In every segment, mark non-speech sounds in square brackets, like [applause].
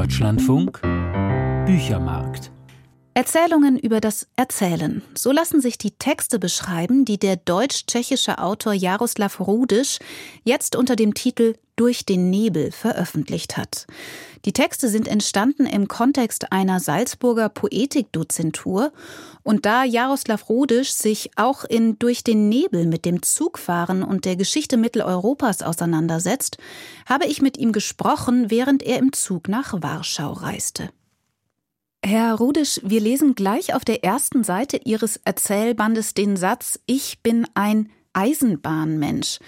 Deutschlandfunk Büchermarkt Erzählungen über das Erzählen. So lassen sich die Texte beschreiben, die der deutsch-tschechische Autor Jaroslav Rudisch jetzt unter dem Titel Durch den Nebel veröffentlicht hat. Die Texte sind entstanden im Kontext einer Salzburger Poetikdozentur und da Jaroslav Rudisch sich auch in Durch den Nebel mit dem Zugfahren und der Geschichte Mitteleuropas auseinandersetzt, habe ich mit ihm gesprochen, während er im Zug nach Warschau reiste. Herr Rudisch, wir lesen gleich auf der ersten Seite Ihres Erzählbandes den Satz Ich bin ein Eisenbahnmensch.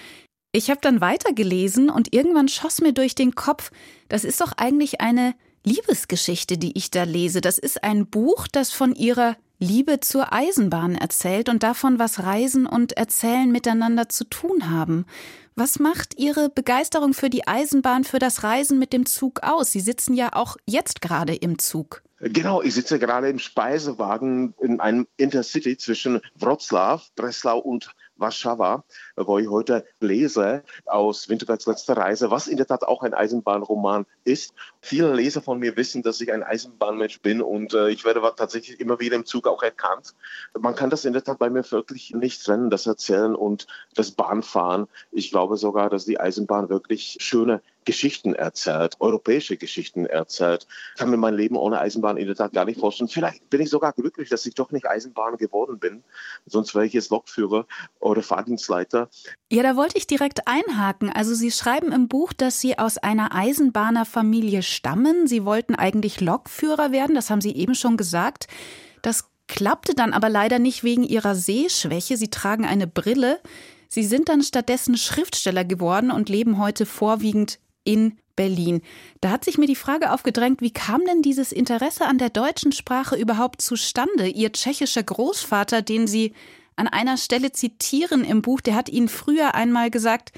Ich habe dann weitergelesen und irgendwann schoss mir durch den Kopf, das ist doch eigentlich eine Liebesgeschichte, die ich da lese. Das ist ein Buch, das von Ihrer Liebe zur Eisenbahn erzählt und davon, was Reisen und Erzählen miteinander zu tun haben. Was macht Ihre Begeisterung für die Eisenbahn, für das Reisen mit dem Zug aus? Sie sitzen ja auch jetzt gerade im Zug. Genau, ich sitze gerade im Speisewagen in einem Intercity zwischen Wroclaw, Breslau und Warschau, wo ich heute lese aus Winterbergs letzter Reise, was in der Tat auch ein Eisenbahnroman ist. Viele Leser von mir wissen, dass ich ein Eisenbahnmensch bin und äh, ich werde tatsächlich immer wieder im Zug auch erkannt. Man kann das in der Tat bei mir wirklich nicht trennen, das Erzählen und das Bahnfahren. Ich glaube sogar, dass die Eisenbahn wirklich schöne Geschichten erzählt, europäische Geschichten erzählt. Ich kann mir mein Leben ohne Eisenbahn in der Tat gar nicht vorstellen. Vielleicht bin ich sogar glücklich, dass ich doch nicht Eisenbahn geworden bin. Sonst wäre ich jetzt Lokführer oder Fahrdienstleiter. Ja, da wollte ich direkt einhaken. Also Sie schreiben im Buch, dass Sie aus einer Eisenbahnerfamilie stammen. Sie wollten eigentlich Lokführer werden, das haben Sie eben schon gesagt. Das klappte dann aber leider nicht wegen Ihrer Sehschwäche. Sie tragen eine Brille. Sie sind dann stattdessen Schriftsteller geworden und leben heute vorwiegend in Berlin. Da hat sich mir die Frage aufgedrängt, wie kam denn dieses Interesse an der deutschen Sprache überhaupt zustande? Ihr tschechischer Großvater, den Sie an einer Stelle zitieren im Buch, der hat Ihnen früher einmal gesagt,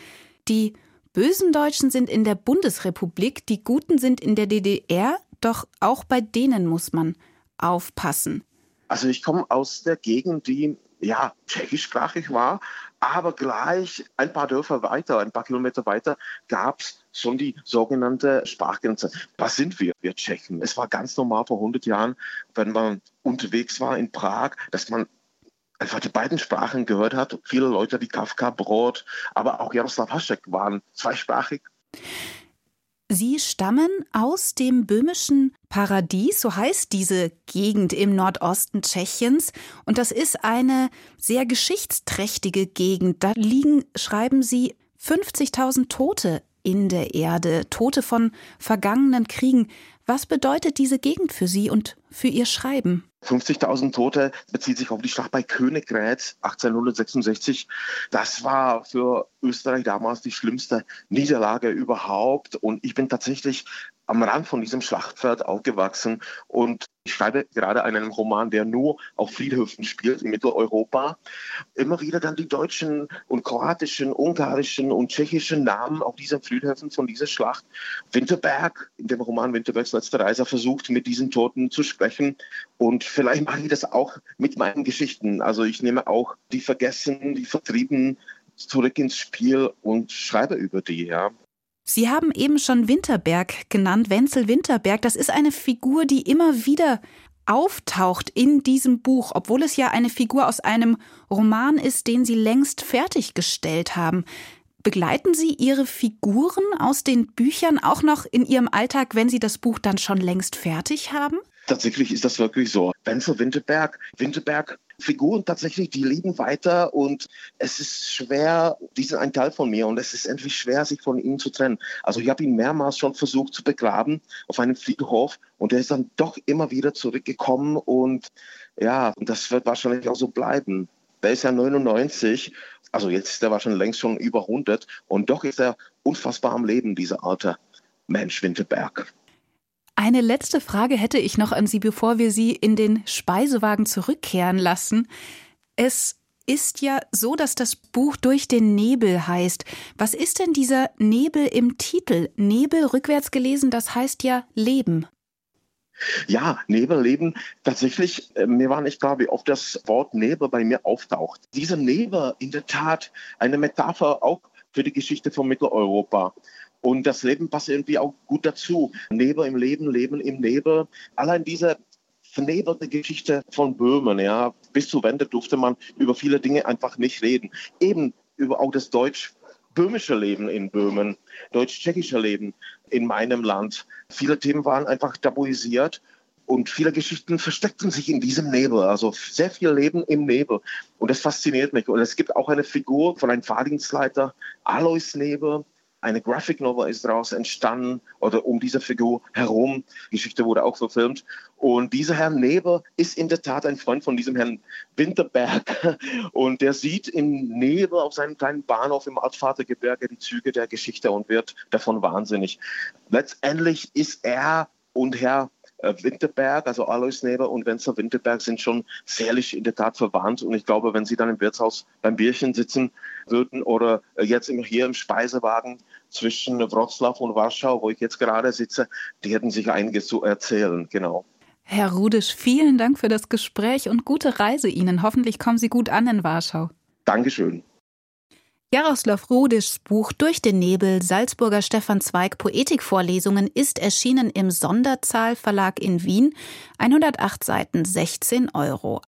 die bösen Deutschen sind in der Bundesrepublik, die Guten sind in der DDR, doch auch bei denen muss man aufpassen. Also ich komme aus der Gegend, die ja tschechischsprachig war, aber gleich ein paar Dörfer weiter, ein paar Kilometer weiter gab es schon die sogenannte Sprachgrenze. Was sind wir, wir Tschechen? Es war ganz normal vor 100 Jahren, wenn man unterwegs war in Prag, dass man einfach die beiden Sprachen gehört hat. Viele Leute wie Kafka, Brot, aber auch Jaroslav Hašek waren zweisprachig. Sie stammen aus dem böhmischen Paradies, so heißt diese Gegend im Nordosten Tschechiens. Und das ist eine sehr geschichtsträchtige Gegend. Da liegen, schreiben Sie, 50.000 Tote in der Erde, Tote von vergangenen Kriegen. Was bedeutet diese Gegend für Sie und für Ihr Schreiben? 50.000 Tote bezieht sich auf die Schlacht bei Königgrätz 1866. Das war für Österreich damals die schlimmste Niederlage überhaupt. Und ich bin tatsächlich am Rand von diesem Schlachtfeld aufgewachsen und ich schreibe gerade einen Roman, der nur auf Friedhöfen spielt in Mitteleuropa. Immer wieder dann die deutschen und kroatischen, ungarischen und tschechischen Namen auf diesen Friedhöfen von dieser Schlacht. Winterberg, in dem Roman Winterbergs letzte Reise, versucht mit diesen Toten zu sprechen. Und vielleicht mache ich das auch mit meinen Geschichten. Also ich nehme auch die Vergessen, die Vertrieben zurück ins Spiel und schreibe über die, ja. Sie haben eben schon Winterberg genannt, Wenzel Winterberg. Das ist eine Figur, die immer wieder auftaucht in diesem Buch, obwohl es ja eine Figur aus einem Roman ist, den Sie längst fertiggestellt haben. Begleiten Sie Ihre Figuren aus den Büchern auch noch in Ihrem Alltag, wenn Sie das Buch dann schon längst fertig haben? Tatsächlich ist das wirklich so. Wenzel Winterberg, Winterberg Figuren tatsächlich, die leben weiter und es ist schwer, die sind ein Teil von mir und es ist endlich schwer, sich von ihnen zu trennen. Also ich habe ihn mehrmals schon versucht zu begraben auf einem Friedhof und er ist dann doch immer wieder zurückgekommen und ja, das wird wahrscheinlich auch so bleiben. Der ist ja 99, also jetzt ist er wahrscheinlich längst schon über 100 und doch ist er unfassbar am Leben, dieser alte Mensch Winterberg. Eine letzte Frage hätte ich noch an Sie, bevor wir Sie in den Speisewagen zurückkehren lassen. Es ist ja so, dass das Buch durch den Nebel heißt. Was ist denn dieser Nebel im Titel? Nebel rückwärts gelesen, das heißt ja Leben. Ja, Nebelleben. Tatsächlich, äh, mir war nicht klar, wie oft das Wort Nebel bei mir auftaucht. Dieser Nebel, in der Tat, eine Metapher auch für die Geschichte von Mitteleuropa. Und das Leben passt irgendwie auch gut dazu. Nebel im Leben, Leben im Nebel. Allein diese vernebelte Geschichte von Böhmen, ja, bis zur Wende durfte man über viele Dinge einfach nicht reden. Eben über auch das deutsch-böhmische Leben in Böhmen, deutsch-tschechische Leben in meinem Land. Viele Themen waren einfach tabuisiert und viele Geschichten versteckten sich in diesem Nebel, also sehr viel Leben im Nebel. Und das fasziniert mich. Und es gibt auch eine Figur von einem Fahrdienstleiter, Alois Nebel. Eine Graphic Novel ist daraus entstanden oder um diese Figur herum. Geschichte wurde auch verfilmt. Und dieser Herr Nebel ist in der Tat ein Freund von diesem Herrn Winterberg. [laughs] Und der sieht im Nebel auf seinem kleinen Bahnhof im Altvatergebirge die Züge der Geschichte und wird davon wahnsinnig. Letztendlich ist er und Herr Winterberg, also Alois Neber und Wenzel Winterberg sind schon sehrlich in der Tat verwandt. Und ich glaube, wenn sie dann im Wirtshaus beim Bierchen sitzen würden oder äh, jetzt hier im Speisewagen zwischen Wroclaw und Warschau, wo ich jetzt gerade sitze, die hätten sich einiges zu erzählen, genau. Herr Rudisch, vielen Dank für das Gespräch und gute Reise Ihnen. Hoffentlich kommen Sie gut an in Warschau. Dankeschön. Jaroslav Rudischs Buch Durch den Nebel Salzburger Stefan Zweig Poetikvorlesungen ist erschienen im Sonderzahl Verlag in Wien. 108 Seiten, 16 Euro.